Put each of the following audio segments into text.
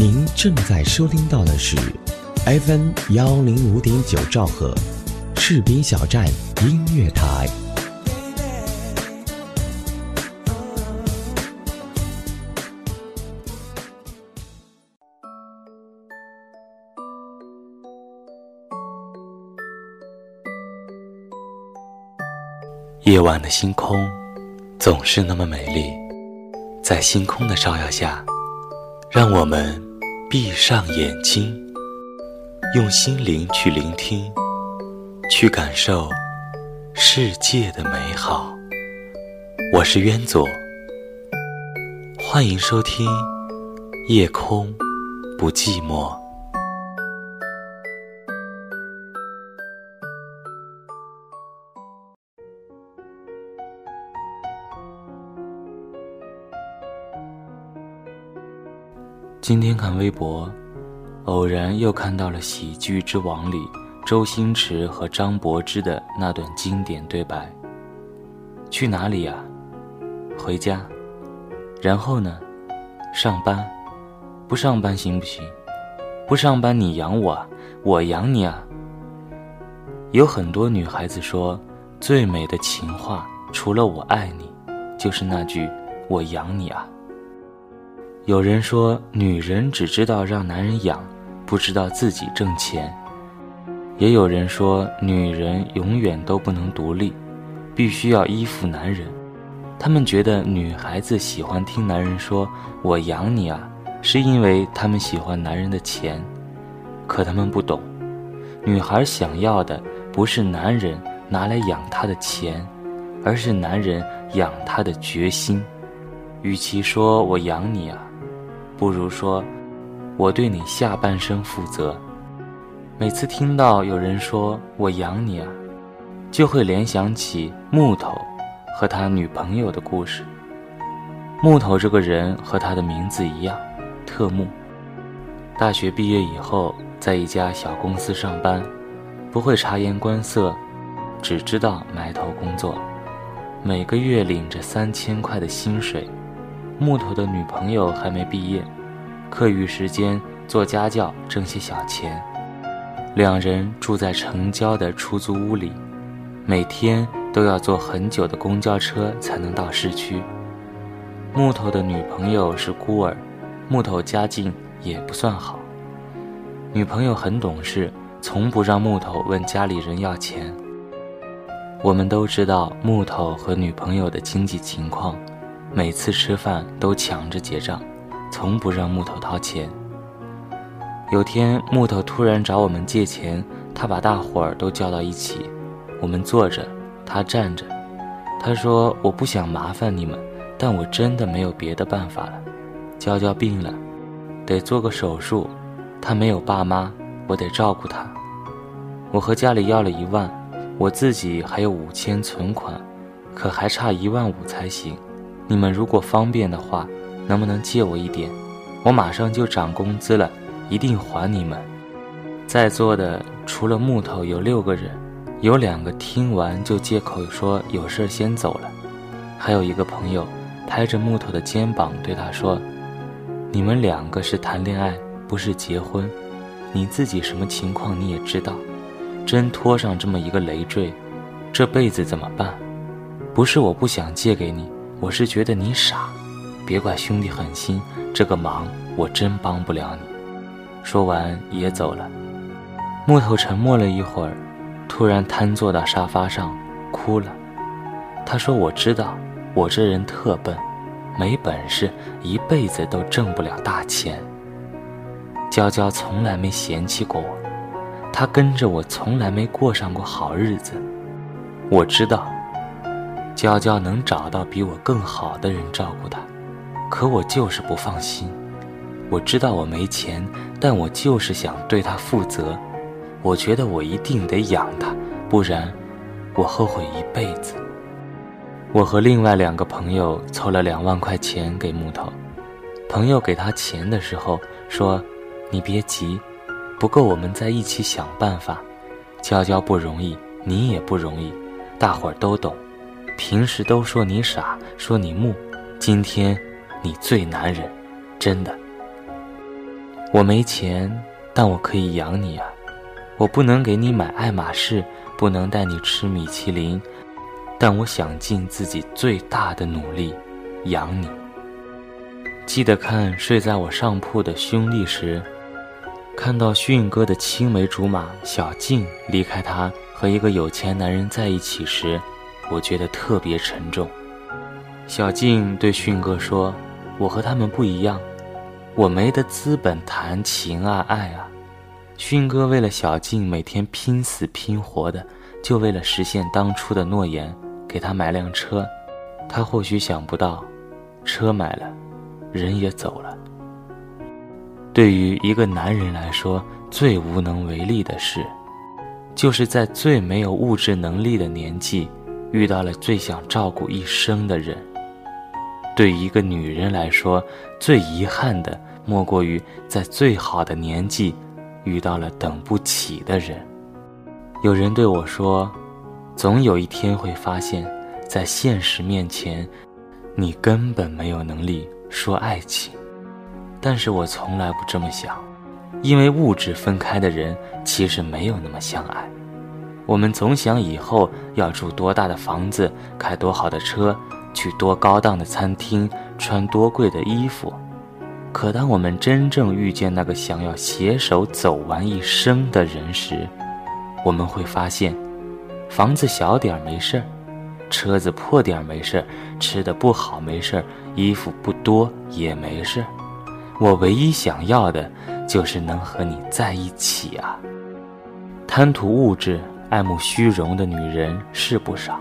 您正在收听到的是 FM 幺零五点九兆赫，士兵小站音乐台。夜晚的星空总是那么美丽，在星空的照耀下，让我们闭上眼睛，用心灵去聆听，去感受世界的美好。我是渊左，欢迎收听《夜空不寂寞》。今天看微博，偶然又看到了《喜剧之王》里周星驰和张柏芝的那段经典对白：“去哪里呀？回家。然后呢？上班。不上班行不行？不上班你养我，我养你啊。”有很多女孩子说，最美的情话，除了“我爱你”，就是那句“我养你啊”。有人说，女人只知道让男人养，不知道自己挣钱；也有人说，女人永远都不能独立，必须要依附男人。他们觉得女孩子喜欢听男人说“我养你啊”，是因为他们喜欢男人的钱。可他们不懂，女孩想要的不是男人拿来养她的钱，而是男人养她的决心。与其说我养你啊，不如说，我对你下半生负责。每次听到有人说我养你啊，就会联想起木头和他女朋友的故事。木头这个人和他的名字一样，特木。大学毕业以后，在一家小公司上班，不会察言观色，只知道埋头工作，每个月领着三千块的薪水。木头的女朋友还没毕业，课余时间做家教挣些小钱。两人住在城郊的出租屋里，每天都要坐很久的公交车才能到市区。木头的女朋友是孤儿，木头家境也不算好。女朋友很懂事，从不让木头问家里人要钱。我们都知道木头和女朋友的经济情况。每次吃饭都抢着结账，从不让木头掏钱。有天木头突然找我们借钱，他把大伙儿都叫到一起，我们坐着，他站着。他说：“我不想麻烦你们，但我真的没有别的办法了。娇娇病了，得做个手术，他没有爸妈，我得照顾他。我和家里要了一万，我自己还有五千存款，可还差一万五才行。”你们如果方便的话，能不能借我一点？我马上就涨工资了，一定还你们。在座的除了木头有六个人，有两个听完就借口说有事先走了，还有一个朋友拍着木头的肩膀对他说：“你们两个是谈恋爱，不是结婚，你自己什么情况你也知道，真拖上这么一个累赘，这辈子怎么办？不是我不想借给你。”我是觉得你傻，别怪兄弟狠心，这个忙我真帮不了你。说完也走了。木头沉默了一会儿，突然瘫坐到沙发上，哭了。他说：“我知道，我这人特笨，没本事，一辈子都挣不了大钱。娇娇从来没嫌弃过我，她跟着我从来没过上过好日子。我知道。”娇娇能找到比我更好的人照顾她，可我就是不放心。我知道我没钱，但我就是想对他负责。我觉得我一定得养他，不然我后悔一辈子。我和另外两个朋友凑了两万块钱给木头。朋友给他钱的时候说：“你别急，不够我们在一起想办法。娇娇不容易，你也不容易，大伙儿都懂。”平时都说你傻，说你木，今天你最男人，真的。我没钱，但我可以养你啊！我不能给你买爱马仕，不能带你吃米其林，但我想尽自己最大的努力养你。记得看睡在我上铺的兄弟时，看到迅哥的青梅竹马小静离开他和一个有钱男人在一起时，我觉得特别沉重。小静对迅哥说：“我和他们不一样。”我没得资本谈情啊爱啊，勋哥为了小静每天拼死拼活的，就为了实现当初的诺言，给她买辆车。他或许想不到，车买了，人也走了。对于一个男人来说，最无能为力的事，就是在最没有物质能力的年纪，遇到了最想照顾一生的人。对于一个女人来说，最遗憾的。莫过于在最好的年纪，遇到了等不起的人。有人对我说：“总有一天会发现，在现实面前，你根本没有能力说爱情。”但是我从来不这么想，因为物质分开的人其实没有那么相爱。我们总想以后要住多大的房子，开多好的车，去多高档的餐厅，穿多贵的衣服。可当我们真正遇见那个想要携手走完一生的人时，我们会发现，房子小点没事儿，车子破点没事儿，吃的不好没事儿，衣服不多也没事儿。我唯一想要的，就是能和你在一起啊！贪图物质、爱慕虚荣的女人是不少，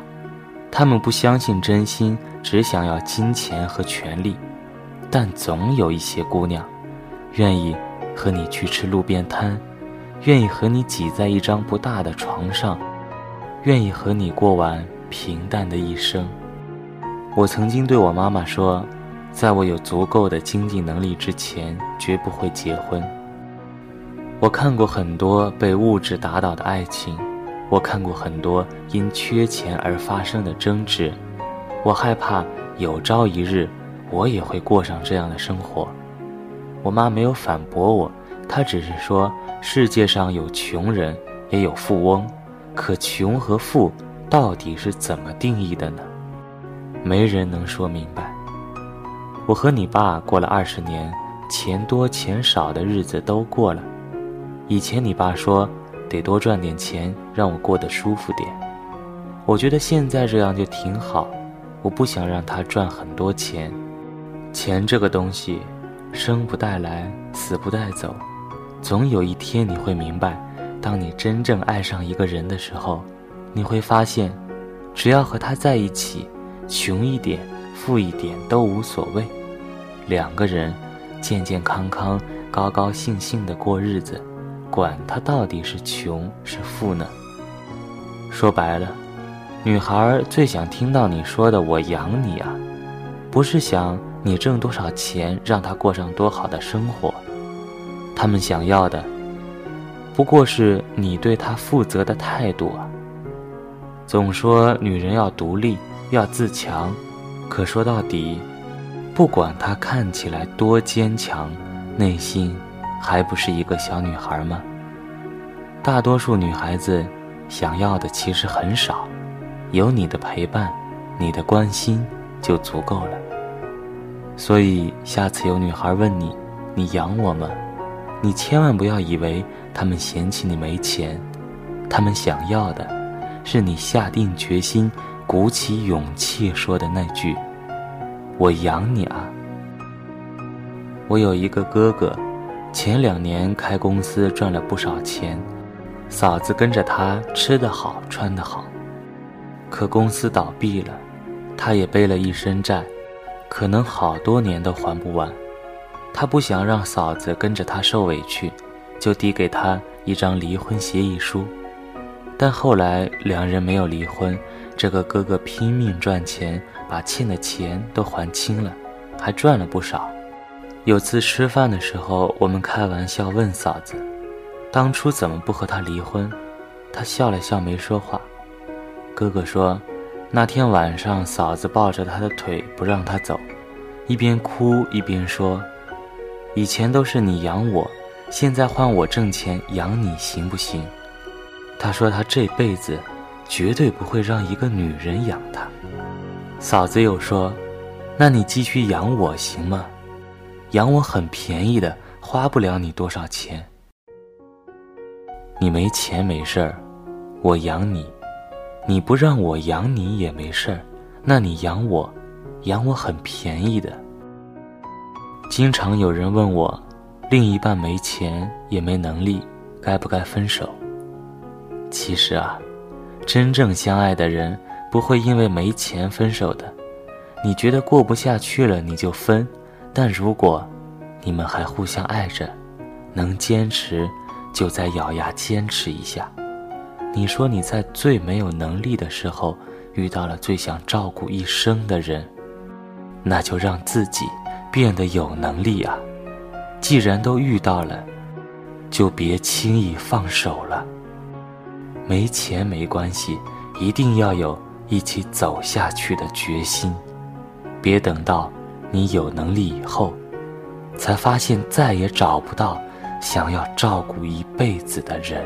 他们不相信真心，只想要金钱和权力。但总有一些姑娘，愿意和你去吃路边摊，愿意和你挤在一张不大的床上，愿意和你过完平淡的一生。我曾经对我妈妈说，在我有足够的经济能力之前，绝不会结婚。我看过很多被物质打倒的爱情，我看过很多因缺钱而发生的争执，我害怕有朝一日。我也会过上这样的生活。我妈没有反驳我，她只是说：世界上有穷人，也有富翁，可穷和富到底是怎么定义的呢？没人能说明白。我和你爸过了二十年，钱多钱少的日子都过了。以前你爸说得多赚点钱，让我过得舒服点。我觉得现在这样就挺好。我不想让他赚很多钱。钱这个东西，生不带来，死不带走，总有一天你会明白，当你真正爱上一个人的时候，你会发现，只要和他在一起，穷一点、富一点都无所谓，两个人健健康康、高高兴兴的过日子，管他到底是穷是富呢？说白了，女孩最想听到你说的“我养你啊”，不是想。你挣多少钱，让她过上多好的生活？他们想要的，不过是你对她负责的态度啊。总说女人要独立，要自强，可说到底，不管她看起来多坚强，内心还不是一个小女孩吗？大多数女孩子想要的其实很少，有你的陪伴，你的关心就足够了。所以，下次有女孩问你：“你养我吗？”你千万不要以为他们嫌弃你没钱，他们想要的，是你下定决心、鼓起勇气说的那句：“我养你啊。”我有一个哥哥，前两年开公司赚了不少钱，嫂子跟着他吃得好、穿得好，可公司倒闭了，他也背了一身债。可能好多年都还不完，他不想让嫂子跟着他受委屈，就递给他一张离婚协议书。但后来两人没有离婚，这个哥哥拼命赚钱，把欠的钱都还清了，还赚了不少。有次吃饭的时候，我们开玩笑问嫂子：“当初怎么不和他离婚？”他笑了笑，没说话。哥哥说。那天晚上，嫂子抱着他的腿不让他走，一边哭一边说：“以前都是你养我，现在换我挣钱养你，行不行？”他说他这辈子绝对不会让一个女人养他。嫂子又说：“那你继续养我行吗？养我很便宜的，花不了你多少钱。你没钱没事儿，我养你；你不让我养你也没事儿，那你养我，养我很便宜的。”经常有人问我，另一半没钱也没能力，该不该分手？其实啊，真正相爱的人不会因为没钱分手的。你觉得过不下去了，你就分；但如果你们还互相爱着，能坚持，就再咬牙坚持一下。你说你在最没有能力的时候遇到了最想照顾一生的人，那就让自己。变得有能力啊！既然都遇到了，就别轻易放手了。没钱没关系，一定要有一起走下去的决心。别等到你有能力以后，才发现再也找不到想要照顾一辈子的人。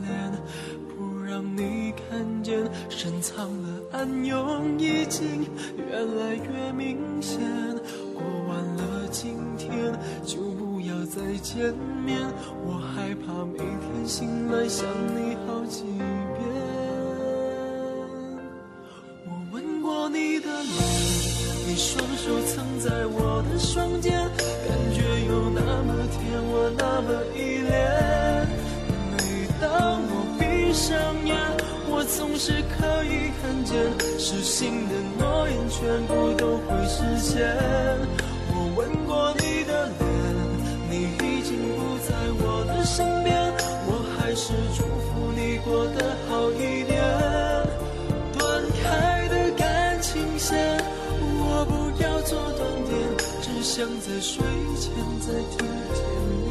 让你看见深藏的暗涌已经越来越明显，过完了今天就不要再见面，我害怕每天醒来想你好几遍。我吻过你的脸，你双手曾在我的双肩，总是可以看见，失信的诺言全部都会实现。我吻过你的脸，你已经不在我的身边，我还是祝福你过得好一点。断开的感情线，我不要做断点，只想在睡前再听见你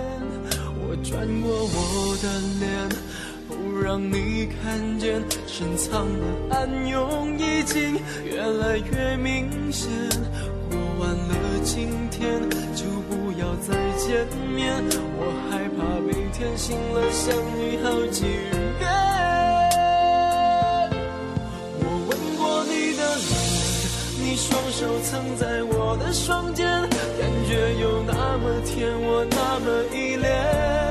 转过我的脸，不让你看见深藏的暗涌已经越来越明显。过完了今天就不要再见面，我害怕每天醒来想你好几遍。我吻过你的脸，你双手曾在我的双肩，感觉有那么甜，我那么依恋。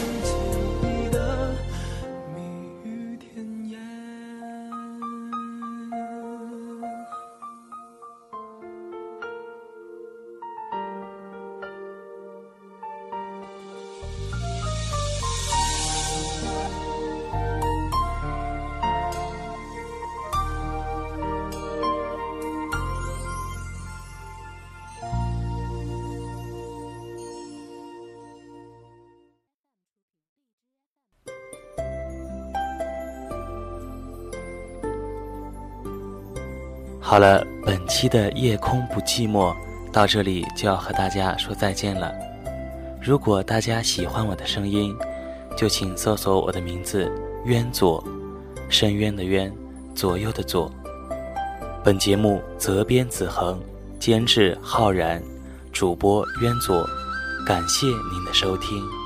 好了，本期的夜空不寂寞到这里就要和大家说再见了。如果大家喜欢我的声音，就请搜索我的名字“渊左”，深渊的渊，左右的左。本节目责编子恒，监制浩然，主播渊左。感谢您的收听。